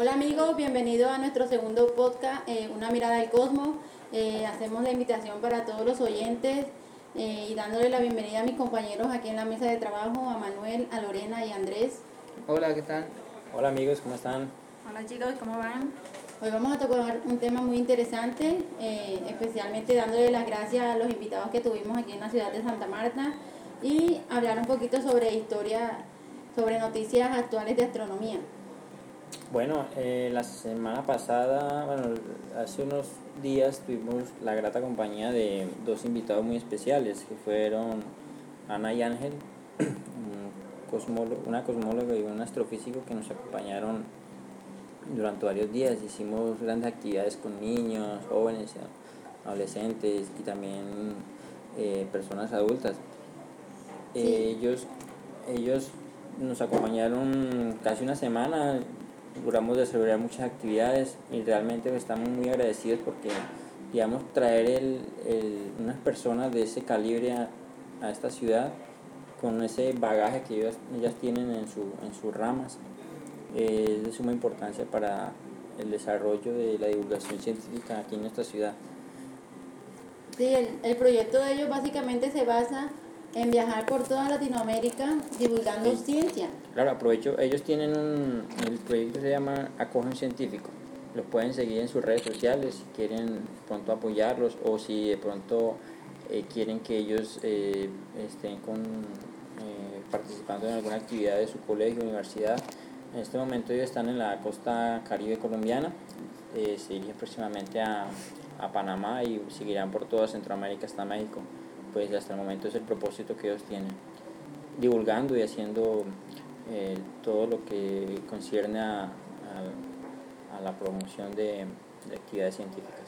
Hola amigos, bienvenidos a nuestro segundo podcast, eh, Una mirada al cosmos. Eh, hacemos la invitación para todos los oyentes eh, y dándole la bienvenida a mis compañeros aquí en la mesa de trabajo, a Manuel, a Lorena y a Andrés. Hola, ¿qué tal? Hola amigos, ¿cómo están? Hola chicos, ¿cómo van? Hoy vamos a tocar un tema muy interesante, especialmente dándole las gracias a los invitados que tuvimos aquí en la ciudad de Santa Marta y hablar un poquito sobre historia, sobre noticias actuales de astronomía. Bueno, eh, la semana pasada, bueno, hace unos días tuvimos la grata compañía de dos invitados muy especiales, que fueron Ana y Ángel, una cosmóloga y un astrofísico que nos acompañaron durante varios días. Hicimos grandes actividades con niños, jóvenes, adolescentes y también eh, personas adultas. ellos, ellos nos acompañaron casi una semana duramos desarrollar muchas actividades y realmente estamos muy agradecidos porque, digamos, traer el, unas personas de ese calibre a, esta ciudad con ese bagaje que ellas, ellas tienen en, su, en sus ramas es de suma importancia para el desarrollo de la divulgación científica aquí en nuestra ciudad. Sí, el, el proyecto de ellos básicamente se basa en viajar por toda Latinoamérica divulgando ciencia. Claro, aprovecho, ellos tienen un, el proyecto se llama Acogen Científico. Los pueden seguir en sus redes sociales si quieren pronto apoyarlos o si de pronto eh, quieren que ellos eh, estén con, eh, participando en alguna actividad de su colegio, universidad. En este momento ellos están en la costa caribe colombiana, se dirigen próximamente a, a Panamá y seguirán por toda Centroamérica hasta México pues hasta el momento es el propósito que ellos tienen, divulgando y haciendo eh, todo lo que concierne a, a, la promoción de, actividades científicas.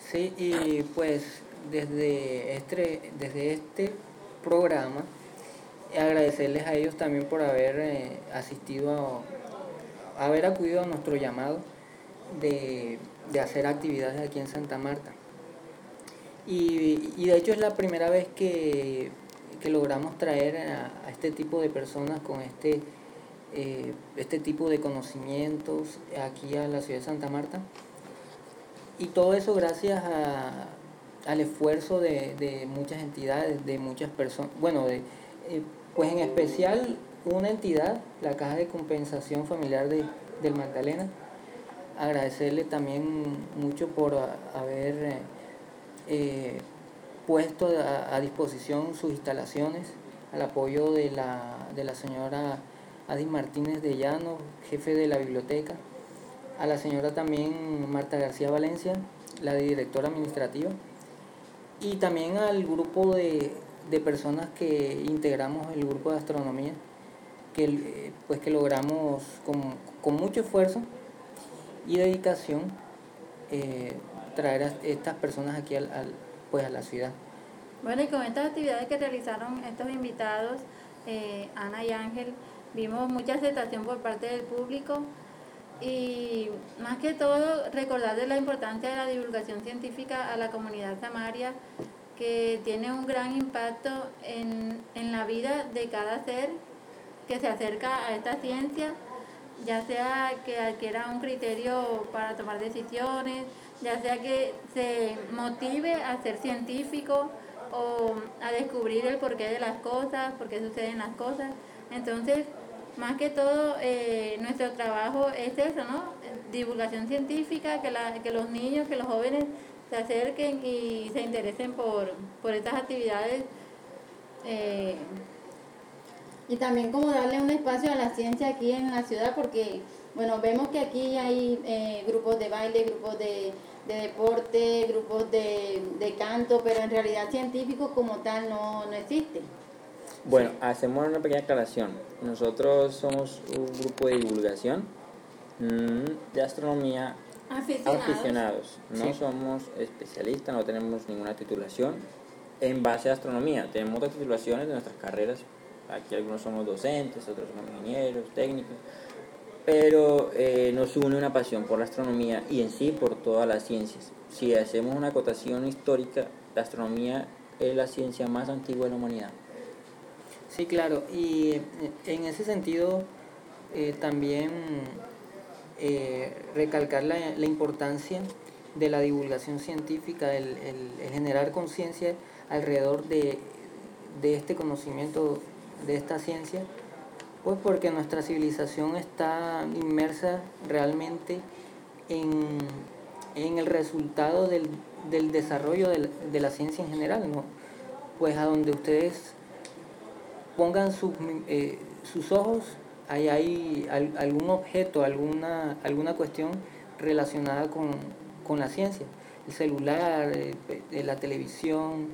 Sí, y pues desde este, desde este programa, agradecerles a ellos también por haber eh, asistido, a, haber acudido a nuestro llamado de, de hacer actividades aquí en Santa Marta. Y, y de hecho es la primera vez que, que logramos traer a, este tipo de personas con este, eh, este tipo de conocimientos aquí a la ciudad de Santa Marta. Y todo eso gracias a, al esfuerzo de, de, muchas entidades, de muchas personas, bueno, de, eh, pues en especial una entidad, la Caja de Compensación Familiar de, del Magdalena. Agradecerle también mucho por haber... Eh, eh, puesto a, disposición sus instalaciones al apoyo de la, de la señora Adi Martínez de Llano, jefe de la biblioteca, a la señora también Marta García Valencia, la directora administrativa, y también al grupo de, personas que integramos el grupo de astronomía, que, pues que logramos con, mucho esfuerzo y dedicación eh, traer a estas personas aquí al, pues a la ciudad. Bueno, y con estas actividades que realizaron estos invitados, eh, Ana y Ángel, vimos mucha aceptación por parte del público y más que todo recordar de la importancia de la divulgación científica a la comunidad samaria, que tiene un gran impacto en, en la vida de cada ser que se acerca a esta ciencia, ya sea que adquiera un criterio para tomar decisiones, ya sea que se motive a ser científico o a descubrir el porqué de las cosas, por qué suceden las cosas. Entonces, más que todo, eh, nuestro trabajo es eso, ¿no? Divulgación científica, que, la, que los niños, que los jóvenes se acerquen y se interesen por, por estas actividades. Eh, y también como darle un espacio a la ciencia aquí en la ciudad, porque, bueno, vemos que aquí hay eh, grupos de baile, grupos de de deporte, grupos de, de canto, pero en realidad científicos como tal no, no existe. Bueno, hacemos una pequeña aclaración. Nosotros somos un grupo de divulgación mm, de astronomía aficionados. No somos especialistas, no tenemos ninguna titulación en base a astronomía. Tenemos otras titulaciones de nuestras carreras. Aquí algunos somos docentes, otros somos ingenieros, técnicos pero eh, nos une una pasión por la astronomía y en sí por todas las ciencias. Si hacemos una acotación histórica, la astronomía es la ciencia más antigua de la humanidad. Sí, claro, y en ese sentido eh, también eh, recalcar la, importancia de la divulgación científica, el, generar conciencia alrededor de, de este conocimiento, de esta ciencia, pues porque nuestra civilización está inmersa realmente en, en el resultado del, del desarrollo de la, de la, ciencia en general, ¿no? Pues a donde ustedes pongan sus, eh, sus ojos, hay algún objeto, alguna, alguna cuestión relacionada con, con la ciencia. El celular, eh, la televisión,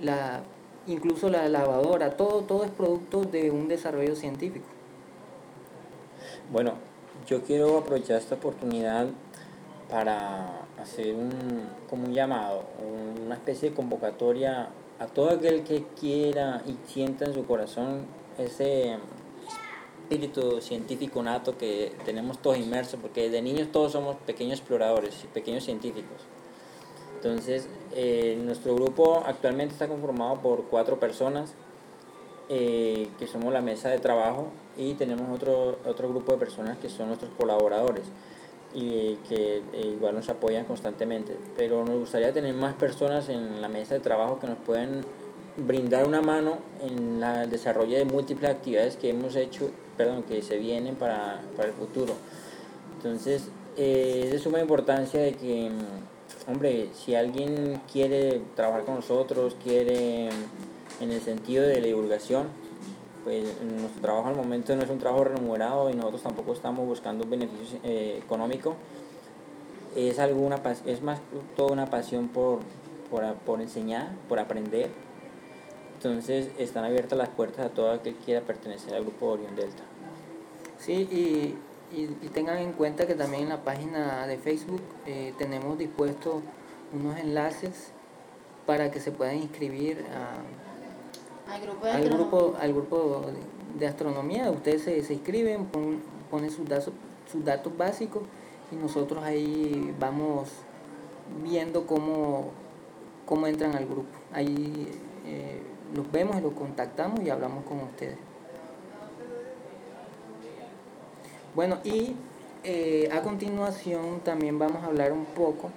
la incluso la lavadora, todo, todo es producto de un desarrollo científico. Bueno, yo quiero aprovechar esta oportunidad para hacer un, como un llamado, una especie de convocatoria a todo aquel que quiera y sienta en su corazón ese espíritu científico nato que tenemos todos inmersos, porque de niños todos somos pequeños exploradores y pequeños científicos. Entonces, eh, nuestro grupo actualmente está conformado por cuatro personas, eh, que somos la mesa de trabajo, y tenemos otro, otro grupo de personas que son nuestros colaboradores y que eh, igual nos apoyan constantemente. Pero nos gustaría tener más personas en la mesa de trabajo que nos puedan brindar una mano en el desarrollo de múltiples actividades que hemos hecho, perdón, que se vienen para, para el futuro. Entonces, es de suma importancia de que hombre, si alguien quiere trabajar con nosotros, quiere en el sentido de la divulgación, pues nuestro trabajo al momento no es un trabajo remunerado y nosotros tampoco estamos buscando un beneficio eh, económico. Es, alguna, es más toda una pasión por, por, enseñar, por aprender. Entonces están abiertas las puertas a todo aquel que quiera pertenecer al grupo Orion Delta. Sí, y y, tengan en cuenta que también en la página de Facebook eh, tenemos dispuestos unos enlaces para que se puedan inscribir al grupo de, al grupo, al grupo de, astronomía. Ustedes se, se inscriben, ponen sus datos, sus datos básicos y nosotros ahí vamos viendo cómo, cómo entran al grupo. Ahí eh, los vemos y los contactamos y hablamos con ustedes. Bueno, y eh, a continuación también vamos a hablar un poco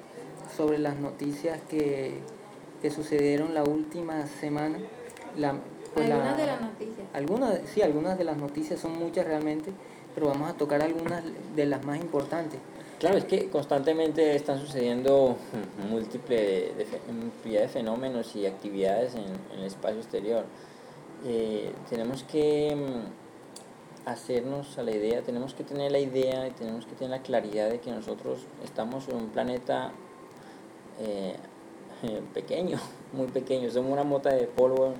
sobre las noticias que, sucedieron la última semana. La, pues algunas de las noticias. Algunas, sí, algunas de las noticias son muchas realmente, pero vamos a tocar algunas de las más importantes. Claro, es que constantemente están sucediendo múltiples de, fenómenos y actividades en, el espacio exterior. Eh, tenemos que mm, hacernos a la idea, tenemos que tener la idea y tenemos que tener la claridad de que nosotros estamos en un planeta eh, pequeño, muy pequeño, somos una mota de polvo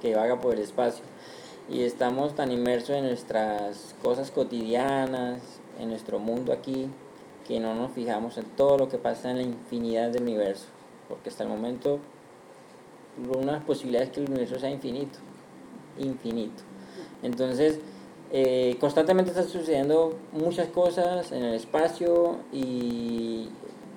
que vaga por el espacio. Y estamos tan inmersos en nuestras cosas cotidianas, en nuestro mundo aquí, que no nos fijamos en todo lo que pasa en la infinidad del universo, porque hasta el momento una posibilidad es que el universo sea infinito, infinito. Entonces, eh, constantemente están sucediendo muchas cosas en el espacio y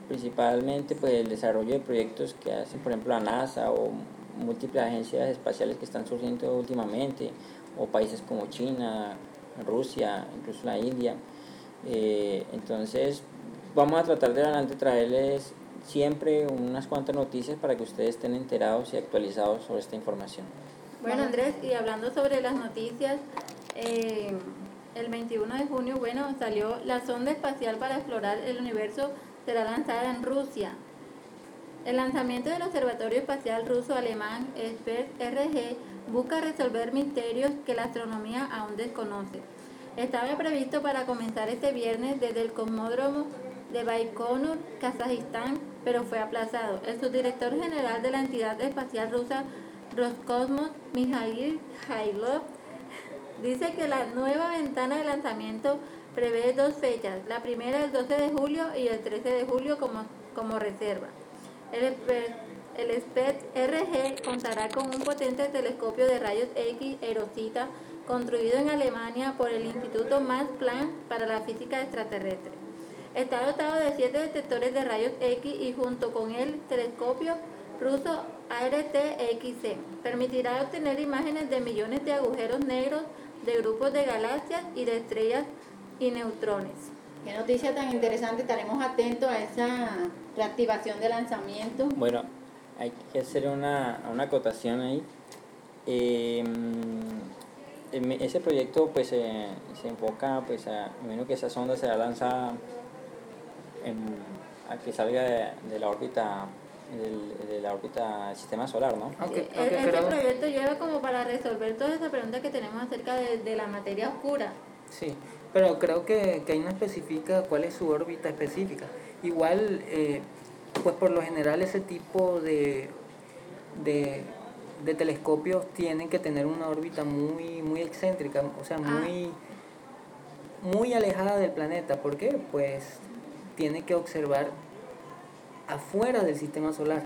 principalmente pues el desarrollo de proyectos que hacen por ejemplo la NASA o múltiples agencias espaciales que están surgiendo últimamente o países como China, Rusia, incluso la India. Eh, entonces vamos a tratar de adelante traerles siempre unas cuantas noticias para que ustedes estén enterados y actualizados sobre esta información. Bueno Andrés, y hablando sobre las noticias, eh, el 21 de junio, bueno, salió la sonda espacial para explorar el universo, será lanzada en Rusia. El lanzamiento del Observatorio Espacial Ruso-Alemán SPERT RG busca resolver misterios que la astronomía aún desconoce. Estaba previsto para comenzar este viernes desde el cosmódromo de Baikonur, Kazajistán, pero fue aplazado. El subdirector general de la entidad espacial rusa Roscosmos, Mikhail Hailov, Dice que la nueva ventana de lanzamiento prevé dos fechas, la primera el 12 de julio y el 13 de julio como, como reserva. El, el SPET RG contará con un potente telescopio de rayos X Erosita construido en Alemania por el Instituto Max Planck para la Física Extraterrestre. Está dotado de siete detectores de rayos X y junto con el telescopio ruso ART-XC permitirá obtener imágenes de millones de agujeros negros de grupos de galaxias y de estrellas y neutrones. Qué noticia tan interesante, estaremos atentos a esa reactivación de lanzamiento. Bueno, hay que hacer una, una acotación ahí. Eh, ese proyecto pues se enfoca pues a menos que esa sonda sea lanzada a que salga de, la órbita de la órbita del sistema solar, ¿no? Okay, este proyecto lleva como para resolver todas esas preguntas que tenemos acerca de, de la materia oscura. Sí, pero creo que, que ahí no especifica cuál es su órbita específica. Igual, eh, pues por lo general ese tipo de, de, de, telescopios tienen que tener una órbita muy, muy excéntrica, o sea, ah. muy, muy alejada del planeta. ¿Por qué? Pues tiene que observar afuera del sistema solar.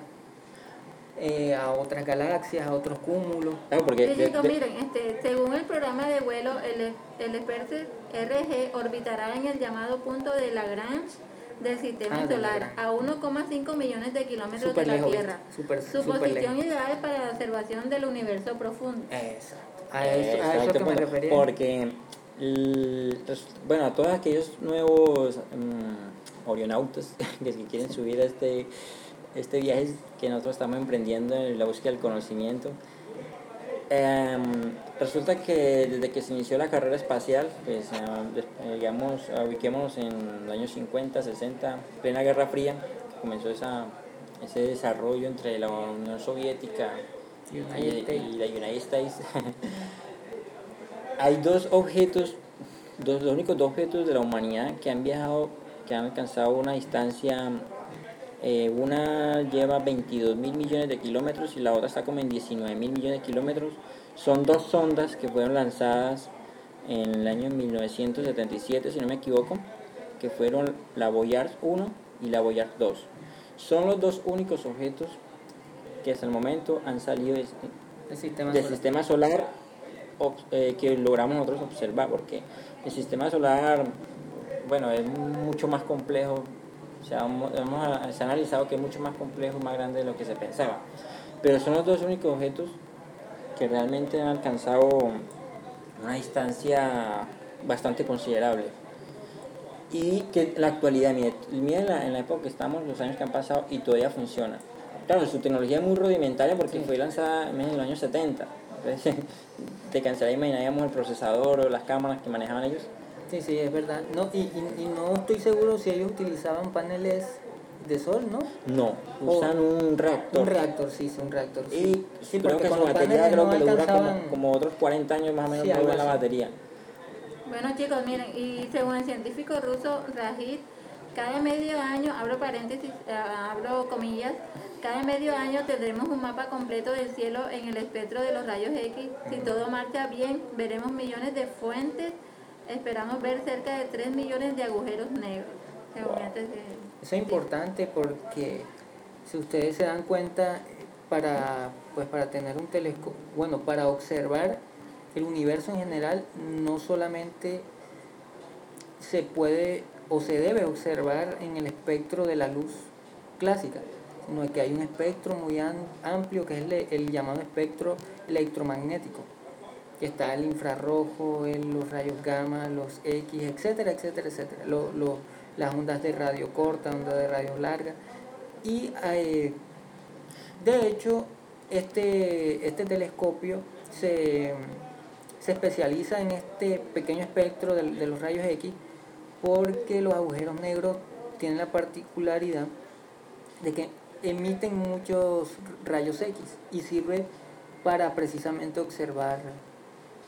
Eh, a otras galaxias, a otros cúmulos. Claro, porque miren, este, según el programa de vuelo, el, el RG orbitará en el llamado punto de Lagrange del sistema ah, solar a 1,5 millones de kilómetros de la Tierra. Su posición ideal para la observación del universo profundo. Exacto. A eso, a eso que me refería. Porque, bueno, a todos aquellos nuevos um, orionautas que quieren subir a este este viaje que nosotros estamos emprendiendo en la búsqueda del conocimiento. Em, resulta que desde que se inició la carrera espacial, pues eh, digamos, ubiquémonos en los años 50, 60, plena Guerra Fría, comenzó esa, ese desarrollo entre la Unión Soviética y, la United States. Hay dos objetos, dos, los únicos dos objetos de la humanidad que han viajado, que han alcanzado una distancia eh, una lleva 22 mil millones de kilómetros y la otra está como en 19 mil millones de kilómetros. Son dos sondas que fueron lanzadas en el año 1977, si no me equivoco, que fueron la Voyage 1 y la Voyage 2. Son los dos únicos objetos que hasta el momento han salido del, sistema, solar, eh, que logramos nosotros observar, porque el sistema solar, bueno, es mucho más complejo se ha, se ha analizado que es mucho más complejo, más grande de lo que se pensaba. Pero son los dos únicos objetos que realmente han alcanzado una distancia bastante considerable. Y que la actualidad, mire, en la, en la época que estamos, los años que han pasado y todavía funciona. Claro, su tecnología es muy rudimentaria porque fue lanzada en los años 70. Entonces, te cansaría imaginar el procesador o las cámaras que manejaban ellos Sí, sí, es verdad. No, y, y, no estoy seguro si ellos utilizaban paneles de sol, ¿no? No, usan un reactor. Un reactor, sí, sí, un reactor. Y sí, creo que su batería creo que le dura como, como, otros 40 años más o menos sí, la batería. Bueno chicos, miren, y según el científico ruso Rajit, cada medio año, abro paréntesis, eh, abro comillas, cada medio año tendremos un mapa completo del cielo en el espectro de los rayos X. Si todo marcha bien, veremos millones de fuentes esperamos ver cerca de 3 millones de agujeros negros. Eso es importante porque si ustedes se dan cuenta, para, pues para tener un telescopio, bueno, para observar el universo en general, no solamente se puede o se debe observar en el espectro de la luz clásica, sino que hay un espectro muy amplio que es el llamado espectro electromagnético que está el infrarrojo, los rayos gamma, los X, etcétera, etcétera, etcétera. las ondas de radio corta, ondas de radio larga. Y eh, de hecho, este, este telescopio se, especializa en este pequeño espectro de los rayos X porque los agujeros negros tienen la particularidad de que emiten muchos rayos X y sirve para precisamente observar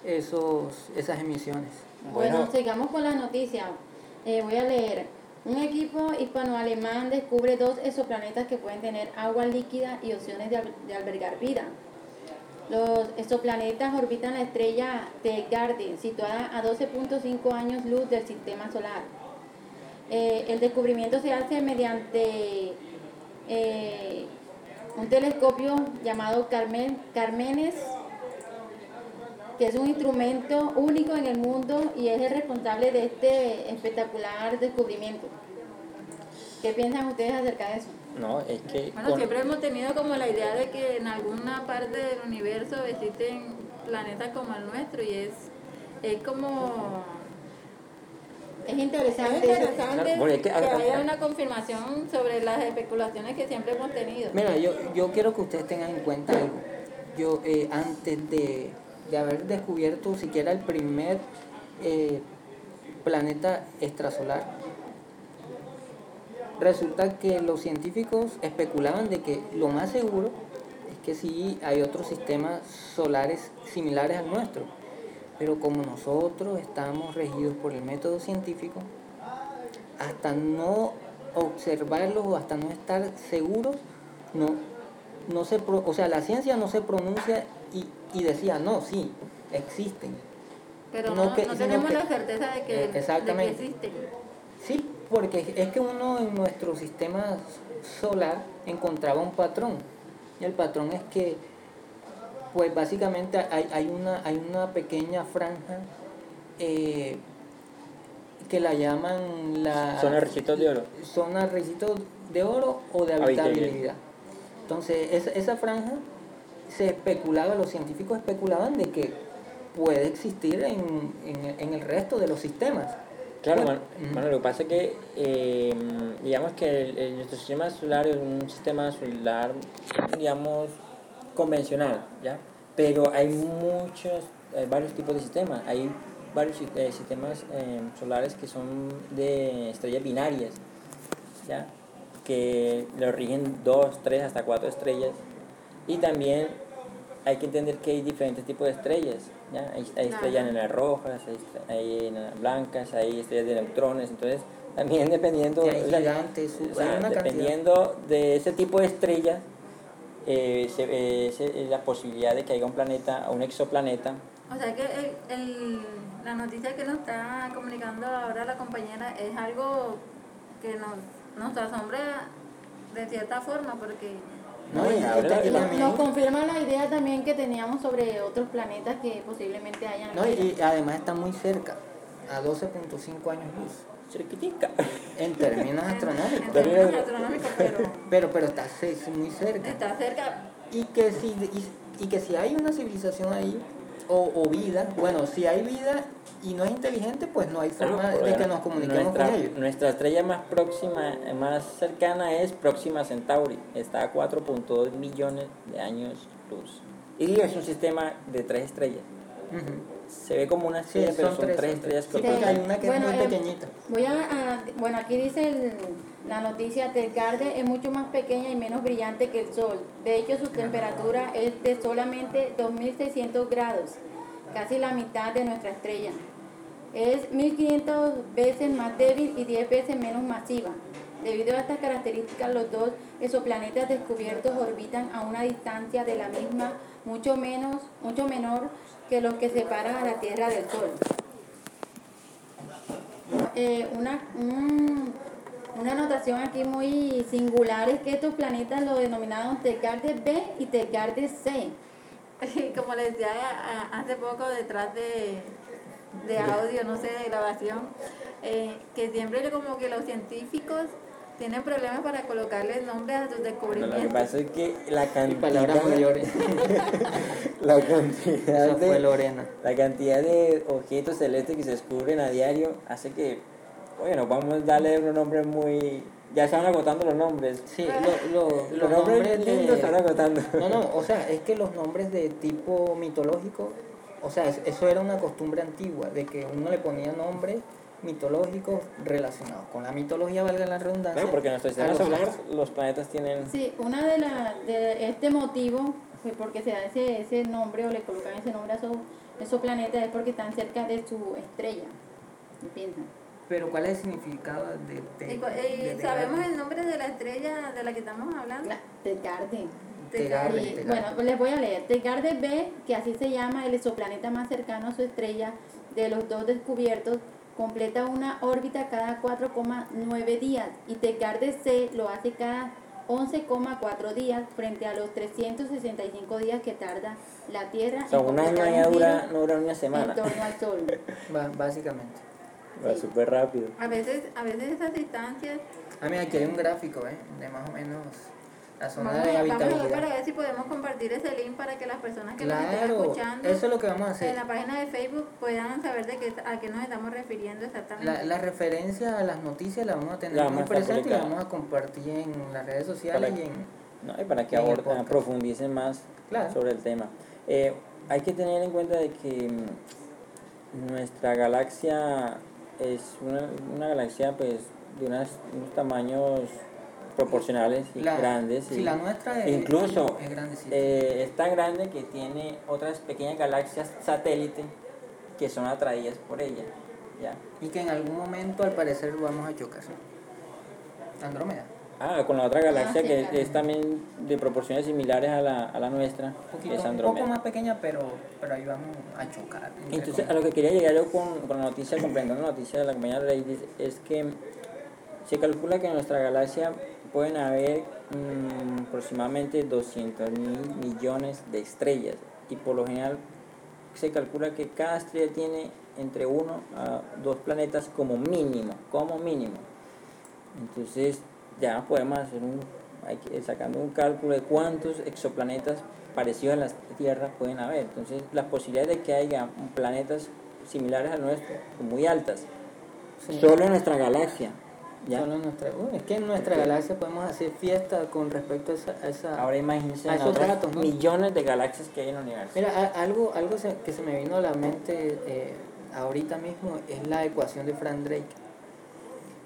esos, esas emisiones. Bueno, sigamos con la noticia. Eh, voy a leer. Un equipo hispano-alemán descubre dos exoplanetas que pueden tener agua líquida y opciones de, albergar vida. Los exoplanetas orbitan la estrella Tegarden, situada a 12.5 años luz del sistema solar. Eh, el descubrimiento se hace mediante eh, un telescopio llamado Carmen, Carmenes que es un instrumento único en el mundo y es el responsable de este espectacular descubrimiento. ¿Qué piensan ustedes acerca de eso? No, es que... Bueno, siempre hemos tenido como la idea de que en alguna parte del universo existen planetas como el nuestro y es, es como Es interesante. Es interesante Claro, que- que haya una confirmación sobre las especulaciones que siempre hemos tenido. Mira, yo, yo quiero que ustedes tengan en cuenta algo. Yo, eh, antes de, de haber descubierto siquiera el primer eh, planeta extrasolar, resulta que los científicos especulaban de que lo más seguro es que sí hay otros sistemas solares similares al nuestro. Pero como nosotros estamos regidos por el método científico, hasta no observarlos o hasta no estar seguros, no, no se o sea, la ciencia no se pronuncia y, y decía, no, sí, existen. Pero no no, que- no sino tenemos que- la certeza de que, Eh, exactamente. de que existen. Sí, porque es que uno en nuestro sistema solar encontraba un patrón. Y el patrón es que, pues básicamente hay, hay, una, hay una pequeña franja eh, que la llaman la... Zona Ricitos de Oro. Zona Ricitos de Oro o de Habitabilidad. habitabilidad. Entonces, esa, esa franja se especulaba, los científicos especulaban de que puede existir en, en, en el resto de los sistemas. Claro, Bueno, lo que pasa es que, eh, digamos que el- el- nuestro sistema solar es un sistema solar, digamos, convencional, ¿ya? Pero hay muchos, hay varios tipos de sistemas. Hay varios eh, sistemas eh, solares que son de estrellas binarias, ¿ya? Que lo rigen dos, tres, hasta cuatro estrellas. Y también hay que entender que hay diferentes tipos de estrellas. ¿ya? Hay, hay estrellas enanas rojas, hay, hay enanas blancas, hay estrellas de neutrones. Entonces, también dependiendo, Y hay o sea, gigantes, o sea, hay una cantidad. dependiendo de ese tipo de estrellas, eh, se- eh, se- la posibilidad de que haya un planeta o un exoplaneta. O sea que el, el- la noticia que nos está comunicando ahora la compañera es algo que nos, nos asombra de cierta forma porque No, y, también- Nos confirma la idea también que teníamos sobre otros planetas que posiblemente hayan. no, y- y además está muy cerca, a 12.5 años luz, Chiquitica. en términos en astronómicos. términos astronómicos, pero Pero, pero está muy cerca. está cerca. Y que si, y, y que si hay una civilización ahí, o, o vida, bueno, si hay vida y no es inteligente, pues no hay forma de que nos comuniquemos nuestra, con ellos. Nuestra estrella más próxima, más cercana es Próxima Centauri. Está a 4.2 millones de años luz. Y es un sistema de tres estrellas. Se ve como una Sí, estrella, pero son son tres, tres son tres. estrellas Sí, porque hay una que es muy eh, pequeñita. Voy a, a- bueno, aquí dice el- la noticia, Telgarde es mucho más pequeña y menos brillante que el Sol. De hecho, su temperatura es de solamente 2.600 grados, casi la mitad de nuestra estrella. Es 1.500 veces más débil y 10 veces menos masiva. Debido a estas características, los dos exoplanetas descubiertos orbitan a una distancia de la misma mucho menos, mucho menor que los que separan a la Tierra del Sol. Eh, una, un- una anotación aquí muy singular es que estos planetas lo denominaron Telgarde B y Telgarde C. Como les decía a- hace poco detrás de, de audio, no sé, de grabación, eh, que siempre como que los científicos tienen problemas para colocarles nombres a sus Lo que descubrimientos. pasa es que la Y cantidad, palabras mayores. la cantidad Eso fue de, Lorena. la cantidad de objetos celestes que se descubren a diario hace que, bueno, vamos a darle unos nombres muy... Ya se van agotando los nombres. Sí, lo- lo- Los los nombres nombres lindos se van de... agotando. No, no, o sea, es que los nombres de tipo mitológico, o sea, es- eso era una costumbre antigua, de que uno le ponía nombres mitológicos relacionados con la mitología, valga la redundancia. Porque en nuestro sistema los solar astros. los planetas tienen... Sí, una de, la, de este motivo, pues porque se da ese, ese nombre o le colocan ese nombre a esos, esos planetas es porque están cerca de su estrella. ¿Entienden? Pero ¿cuál es el significado de... de- Y cu- de- sabemos el nombre de la estrella de la que estamos hablando. La-. Tegarde, Y, Tegarde. bueno, pues les voy a leer. Telgarde B, que así se llama el exoplaneta más cercano a su estrella de los dos descubiertos, completa una órbita cada 4,9 días y Telgarde C lo hace cada 11,4 días frente a los 365 días que tarda la Tierra O sea, en un año ya dura, no dura una en semana. torno al Sol. Básicamente. Va súper rápido. A veces, a veces esas distancias, Ah, mira, aquí hay un gráfico, ¿eh? De más o menos... la zona Vamos, de vamos a ver para habitabilidad. ver si podemos compartir ese link para que las personas que nos estén Claro, escuchando eso es lo que vamos a en hacer. la página de Facebook puedan saber de qué, a qué nos estamos refiriendo exactamente. La, la referencia a las noticias la vamos a tener muy presente y la vamos a compartir en las redes sociales Para- y en... ¿no? y para que En aborden, profundicen más Claro. sobre el tema. Eh, hay que tener en cuenta de que mm, nuestra galaxia es una, una galaxia pues de unas- unos tamaños proporcionales y La- grandes. sí, y la nuestra es- incluso es eh, es tan grande que tiene otras pequeñas galaxias satélite que son atraídas por ella. ¿ya? Y que en algún momento al parecer vamos a chocar. Andrómeda. Ah, con la otra galaxia sí, que claro. es también de proporciones similares a la, a la nuestra, Un, que es un Andrómeda. poco más pequeña, pero, pero ahí vamos a chocar. Entonces, a lo que quería llegar yo con, con la noticia, complementando la noticia de la compañía Ladies, es que se calcula que nuestra galaxia pueden haber mm, aproximadamente 200 mil millones de estrellas y por lo general se calcula que cada estrella tiene entre uno a dos planetas como mínimo, como mínimo. Entonces ya podemos hacer un, hay que, sacando un cálculo de cuántos exoplanetas parecidos a la Tierra pueden haber. Entonces las posibilidades de que haya planetas similares al nuestro son muy altas. Sí. Solo en nuestra galaxia. ¿Ya? Solo en nuestra, uy, es que en nuestra galaxia podemos hacer fiesta con respecto a esa... a esa- Ahora imagínense A en esos otras datos, ¿no? millones de galaxias que hay en el universo. Mira, a- algo, algo se- que se me vino a la mente eh, ahorita mismo es la ecuación de Frank Drake.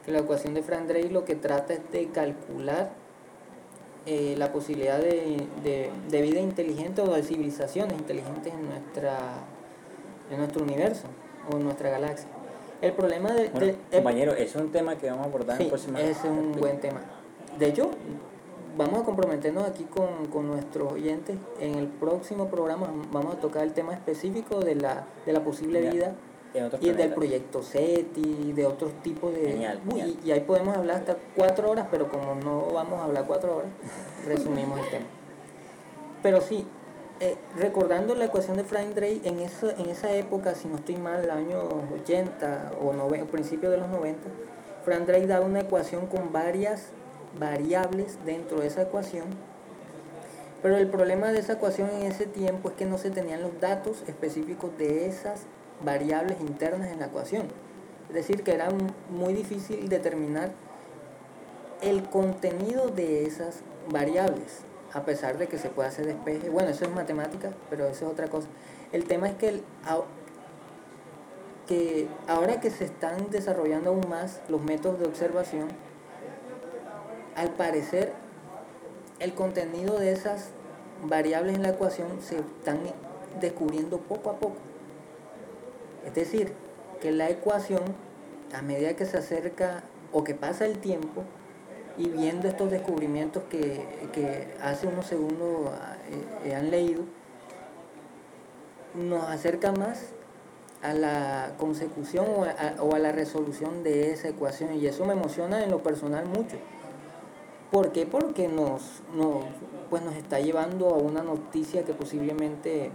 Que la ecuación de Frank Drake lo que trata es de calcular eh, la posibilidad de, de- de vida inteligente o de civilizaciones inteligentes en, nuestra, en nuestro universo o en nuestra galaxia. El problema de... Bueno, de- compañero, es un tema que vamos a abordar Sí, en próxima es un buen tema. De hecho, vamos a comprometernos aquí con, con nuestros oyentes. En el próximo programa vamos a tocar el tema específico de la, de la posible Ya, vida y del proyecto SETI, de otros tipos de... Genial, Uy, genial. y, y ahí podemos hablar hasta cuatro horas, pero como no vamos a hablar cuatro horas, resumimos el tema. Pero sí, eh, recordando la ecuación de Frank Drake, en esa, en esa época, si no estoy mal, el año 80 o, o principio de los 90, Frank Drake daba una ecuación con varias variables dentro de esa ecuación. Pero el problema de esa ecuación en ese tiempo es que no se tenían los datos específicos de esas variables internas en la ecuación. Es decir, que era muy difícil determinar el contenido de esas variables, a pesar de que se puede hacer despeje. Bueno, eso es matemática, pero eso es otra cosa. El tema es que, el, que ahora que se están desarrollando aún más los métodos de observación, al parecer el contenido de esas variables en la ecuación se están descubriendo poco a poco. Es decir, que la ecuación, a medida que se acerca o que pasa el tiempo, y viendo estos descubrimientos que, que hace unos segundos eh, eh, han leído, nos acerca más a la consecución o a, o a la resolución de esa ecuación. Y eso me emociona en lo personal mucho. ¿Por qué? Porque nos, nos, pues nos está llevando a una noticia que posiblemente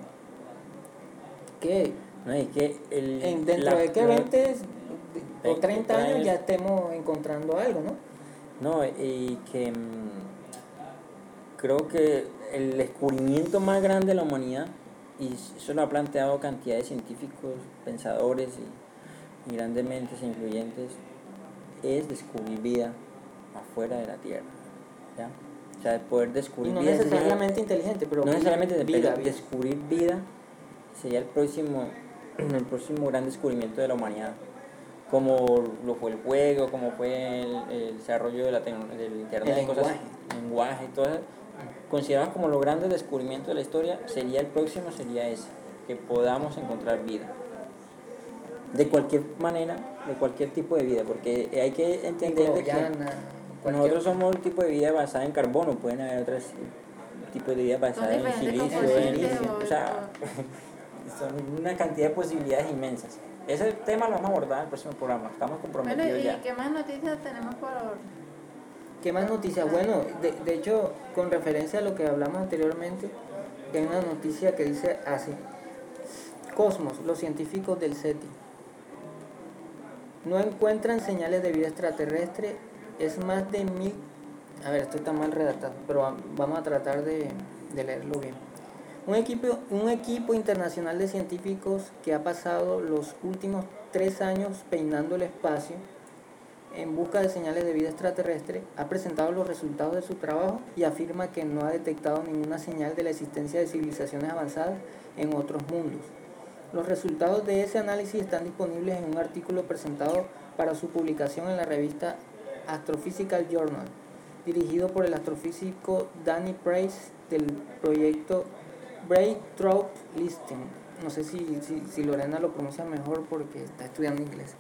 que No, y que el, en, dentro la- de que la- 20 o 20, 30 años años. ya estemos encontrando algo, ¿no? No, y que mm, creo que el descubrimiento más grande de la humanidad, y eso lo ha planteado cantidad de científicos, pensadores y, y grandes mentes influyentes, es descubrir vida afuera de la Tierra. ¿ya? O sea, poder Y descubrir no vida sería- necesariamente inteligente, pero no necesariamente vida, vida. descubrir vida sería el próximo el próximo gran descubrimiento de la humanidad como lo fue el juego como fue el, el desarrollo de la del internet El cosas lenguaje. lenguaje todo eso, considerados como los grandes descubrimientos de la historia sería el próximo sería ese que podamos encontrar vida de cualquier manera de cualquier tipo de vida porque hay que entender de que cualquier- nosotros somos un tipo de vida basada en carbono, pueden haber otros tipos de vida basada en silicio, en componentes silicio, o- o sea, son una cantidad de posibilidades inmensas. Ese tema lo vamos a abordar en el próximo programa, estamos Bueno, comprometidos ¿y ya. qué más noticias tenemos por ¿Qué más noticias? Bueno, de, de hecho, con referencia a lo que hablamos anteriormente, hay una noticia que dice así. Cosmos, los científicos del SETI. No encuentran señales de vida extraterrestre. Es más de mil A ver, esto está mal redactado, pero vamos a tratar de, de leerlo bien. Un equipo, un equipo internacional de científicos que ha pasado los últimos tres años peinando el espacio en busca de señales de vida extraterrestre ha presentado los resultados de su trabajo y afirma que no ha detectado ninguna señal de la existencia de civilizaciones avanzadas en otros mundos. Los resultados de ese análisis están disponibles en un artículo presentado para su publicación en la revista Astrophysical Journal, dirigido por el astrofísico Danny Price del proyecto Breakthrough Listing. No sé si, si, Lorena lo pronuncia mejor porque está estudiando inglés.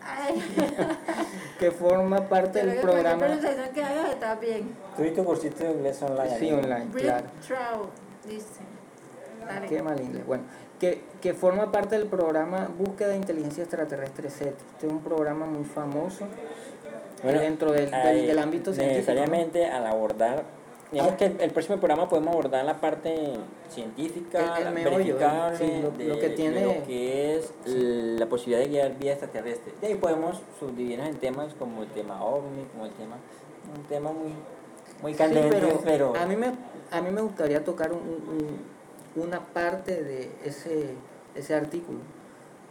que forma parte del programa. que hagas está bien. ¿Tuviste cursito de inglés online? Sí, online, claro. Listing. Qué mal inglés. Bueno, que, que, forma parte del programa Búsqueda de Inteligencia Extraterrestre SET. Este es un programa muy famoso dentro del, del, ámbito científico. Necesariamente al abordar Digamos que el, próximo programa podemos abordar la parte científica, el, verificable, lo, que tiene... lo que es la posibilidad de guiar vía extraterrestre. De ahí podemos subdividirnos en temas como el tema ovni, como el tema, un tema muy, muy candente, pero, A, mí me, a mí me gustaría tocar un, una parte de ese, ese artículo,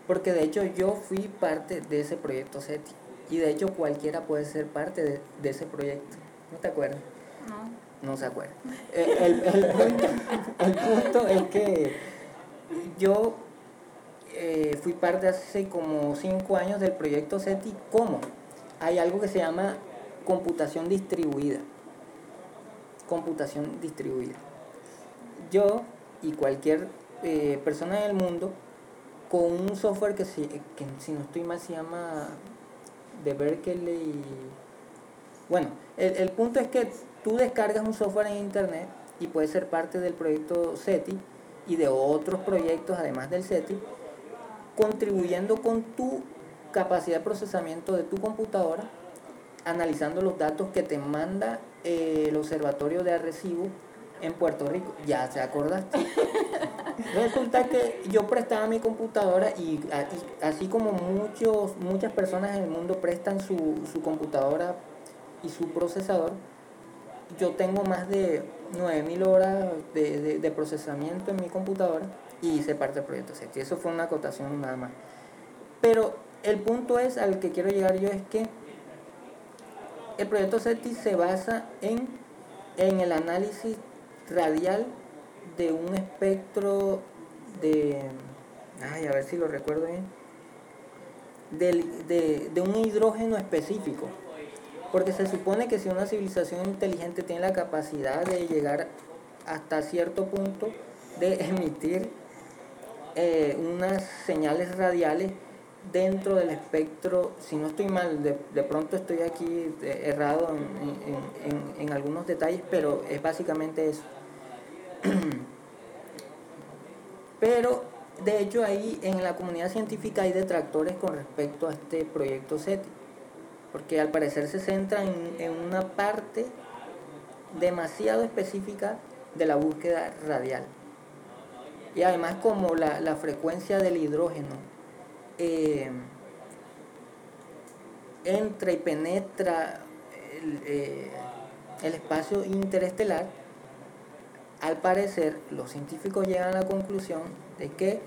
porque de hecho yo fui parte de ese proyecto SETI, y de hecho cualquiera puede ser parte de, de ese proyecto, ¿no te acuerdas? No no se acuerda. Eh, el, el, punto, es que yo eh, fui parte hace como cinco años del proyecto SETI. ¿Cómo? Hay algo que se llama computación distribuida. Computación distribuida. Yo y cualquier eh, persona en el mundo con un software que, si, que si no estoy mal se llama de Berkeley. Bueno, el, el punto es que Tú descargas un software en internet y puedes ser parte del proyecto SETI y de otros proyectos además del SETI, contribuyendo con tu capacidad de procesamiento de tu computadora, analizando los datos que te manda eh, el Observatorio de Arrecibo en Puerto Rico. Ya se acordaste. Resulta que yo prestaba mi computadora y, así como muchos, muchas personas en el mundo prestan su, su computadora y su procesador, yo tengo más de 9000 horas de, procesamiento en mi computadora y hice parte del proyecto SETI. Eso fue una acotación nada más. Pero el punto es al que quiero llegar yo es que el proyecto SETI se basa en, en el análisis radial de un espectro de, ay, a ver si lo recuerdo bien, de, de un hidrógeno específico. Porque se supone que si una civilización inteligente tiene la capacidad de llegar hasta cierto punto de emitir eh, unas señales radiales dentro del espectro, si no estoy mal, de, pronto estoy aquí eh, errado en, en, algunos detalles, pero es básicamente eso. pero de hecho ahí en la comunidad científica hay detractores con respecto a este proyecto SETI porque al parecer se centra en, una parte demasiado específica de la búsqueda radial. Y además como la, frecuencia del hidrógeno eh, entra y penetra el, eh, el espacio interestelar, al parecer los científicos llegan a la conclusión de que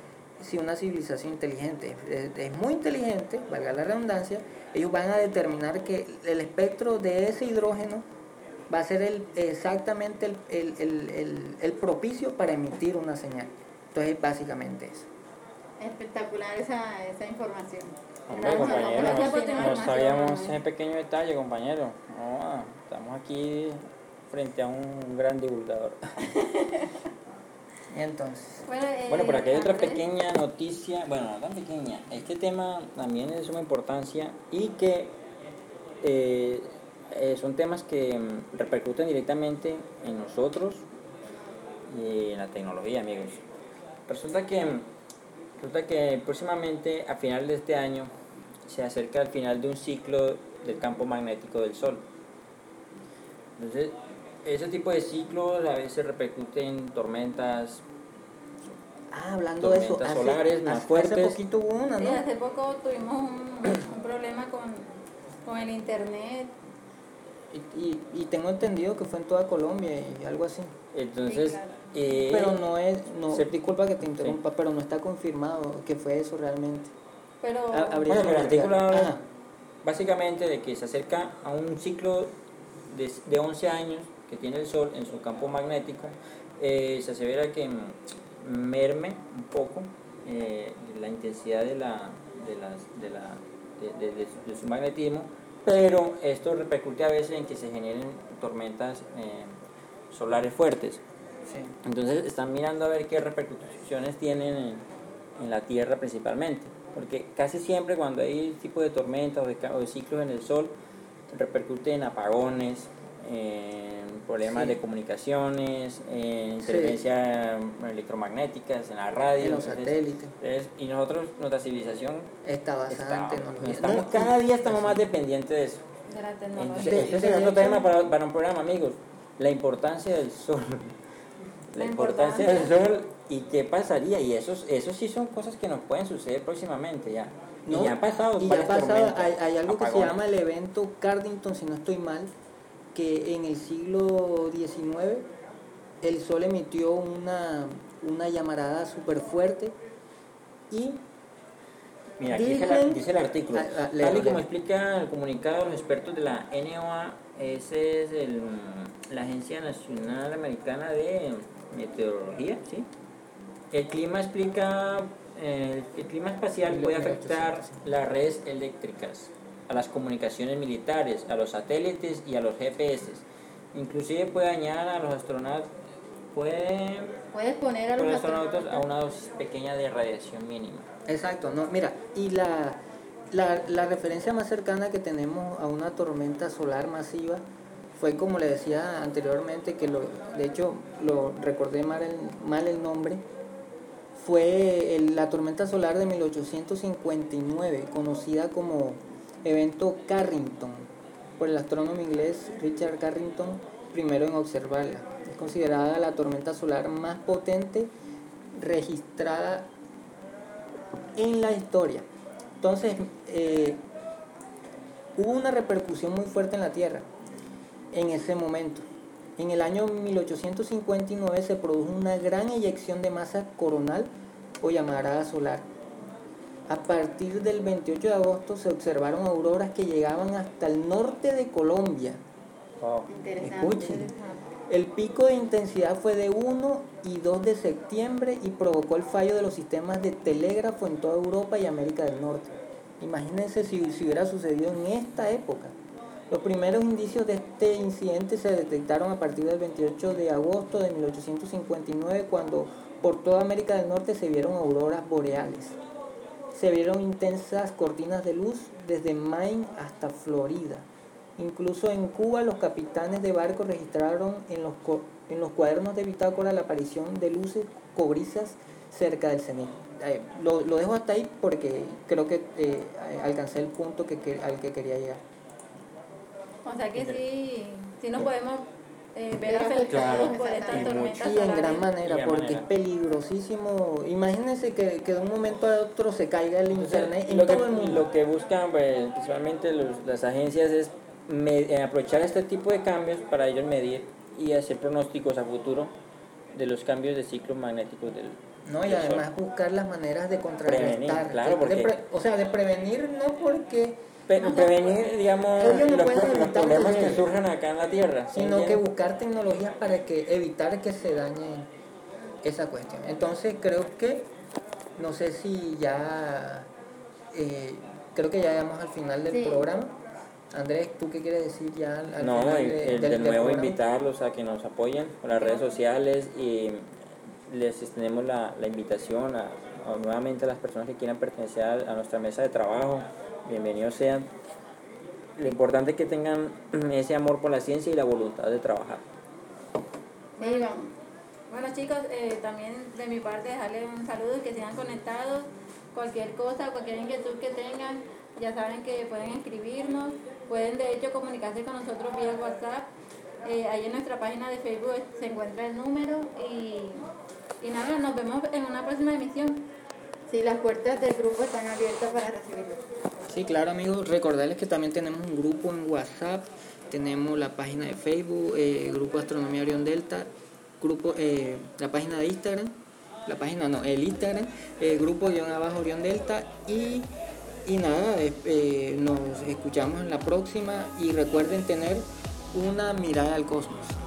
si una civilización inteligente es, muy inteligente, valga la redundancia, ellos van a determinar que el espectro de ese hidrógeno va a ser el, exactamente el, propicio para emitir una señal. Entonces, básicamente eso. Espectacular esa, esa información. Hombre, compañero, no, sabíamos ese pequeño detalle, compañero. estamos aquí frente a un gran divulgador. Entonces. Bueno, eh, por aquí hay otra pequeña noticia, bueno, no tan pequeña. Este tema también es de suma importancia y que eh, eh, son temas que mm, repercuten directamente en nosotros y en la tecnología, amigos. Resulta que, resulta que próximamente, a final de este año, se acerca el final de un ciclo del campo magnético del Sol. Entonces, ese tipo de ciclos a veces repercuten en tormentas. Ah, hablando de eso, hace, solares más fuertes. Hace poquito hubo una, ¿no? Sí, hace poco tuvimos un, problema con, con, el internet Y, y, y tengo entendido que fue en toda Colombia y algo así. Entonces, Sí, claro. eh, Pero no es, no, se- disculpa que te interrumpa, pero no está confirmado que fue eso realmente. Pero Ha- habría Bueno, el artículo Ajá. básicamente de que se acerca a un ciclo de, de 11 años que tiene el Sol en su campo magnético. Eh, se asevera que merme un poco eh, la intensidad de, la, de, las, de, la, de, su- de su magnetismo, pero esto repercute a veces en que se generen tormentas eh, solares fuertes. Sí. Entonces están mirando a ver qué repercusiones tienen en, en la Tierra principalmente. Porque casi siempre cuando hay tipo de tormentas o de, ca- o de ciclos en el Sol, repercute en apagones, en problemas Sí. de comunicaciones, en interferencias electromagnéticas, en la radio. En los entonces, satélites. es- y nosotros, nuestra civilización, Está basada está- en tecnología. estamos, No, cada día estamos sí. más dependientes de eso. de la tecnología. Este es otro tema para, para un programa, amigos. La importancia del sol. La La importancia del sol y qué pasaría. Y eso, eso sí son cosas que nos pueden suceder próximamente ya. No, y ya ha pasado. Y ya ha pasado, hay, hay algo que se llama el evento Cardington, si no estoy mal, que en el siglo XIX el Sol emitió una, una llamarada súper fuerte y Mira, aquí dice, Dicen- la- dice el artículo. Ah, ah, Tal y como explica el comunicado de los expertos de la NOAA, ese es el, la Agencia Nacional Americana de Meteorología, ¿sí? El clima explica, eh, el clima espacial puede afectar las redes eléctricas, a las comunicaciones militares, a los satélites y a los GPS. Inclusive puede dañar a los astronautas, puede Puedes poner a los astronautas a una dosis pequeña de radiación mínima. Exacto, no, mira, y la, la, la referencia más cercana que tenemos a una tormenta solar masiva fue como le decía anteriormente, que lo, de hecho lo recordé mal el, mal el nombre, fue el- la tormenta solar de 1859, conocida como evento Carrington, por el astrónomo inglés Richard Carrington, primero en observarla. Es considerada la tormenta solar más potente registrada en la historia. Entonces, eh, hubo una repercusión muy fuerte en la Tierra en ese momento. En el año 1859 se produjo una gran eyección de masa coronal o llamarada solar. A partir del 28 de agosto se observaron auroras que llegaban hasta el norte de Colombia. Interesante. Escuchen. El pico de intensidad fue de 1 y 2 de septiembre y provocó el fallo de los sistemas de telégrafo en toda Europa y América del Norte. Imagínense si, si hubiera sucedido en esta época. Los primeros indicios de este incidente se detectaron a partir del 28 de agosto de 1859 cuando por toda América del Norte se vieron auroras boreales. Se vieron intensas cortinas de luz desde Maine hasta Florida. Incluso en Cuba los capitanes de barcos registraron en los, co- en los cuadernos de bitácora la aparición de luces cobrizas cerca del cenit. Eh, lo, lo dejo hasta ahí porque creo que eh, alcancé el punto que, que- al que quería llegar. O sea que sí, sí nos podemos eh, ver Claro, afectados por exactamente. estas Y tormentas Y en gran manera, porque manera. es peligrosísimo. Imagínense que, que de un momento a otro se caiga el internet en lo, que, todo el mundo. lo que buscan pues, principalmente los- las agencias es me- eh, aprovechar este tipo de cambios para ellos medir y hacer pronósticos a futuro de los cambios de ciclos magnéticos del No, y además buscar las maneras de Prevenir, contrarrestar. claro, de- porque- de pre- o sea, de prevenir no porque, Pe- no, no, prevenir, digamos, ellos no los, pueden los evitar problemas que- que surjan acá en la Tierra. ¿sí sino que buscar tecnologías para que evitar que se dañe esa cuestión. Entonces creo que, no sé si ya, eh, creo que ya llegamos al final del Sí. programa. Andrés, ¿tú qué quieres decir ya al, No, final el- de, el del- de nuevo programa? invitarlos a que nos apoyen por las redes sociales y les extendemos la, la invitación a, a nuevamente a las personas que quieran pertenecer a, a nuestra mesa de trabajo. Bienvenidos sean. Lo importante es que tengan ese amor por la ciencia y la voluntad de trabajar. Vamos. Bueno chicos, eh, también de mi parte dejarles un saludo y que sigan conectados. Cualquier cosa, cualquier inquietud que tengan, ya saben que pueden escribirnos, pueden de hecho comunicarse con nosotros vía WhatsApp. Eh, ahí en nuestra página de Facebook se encuentra el número y, y nada, nos vemos en una próxima emisión. Sí, las puertas del grupo están abiertas para recibirlos. Sí, claro amigos, recordarles que también tenemos un grupo en WhatsApp, tenemos la página de Facebook, eh, Grupo Astronomía Orión Delta, grupo, eh, la página de Instagram, la página no, el Instagram, el grupo guion abajo Orión Delta. Y, y nada, nos escuchamos en la próxima. Y recuerden tener una mirada al cosmos.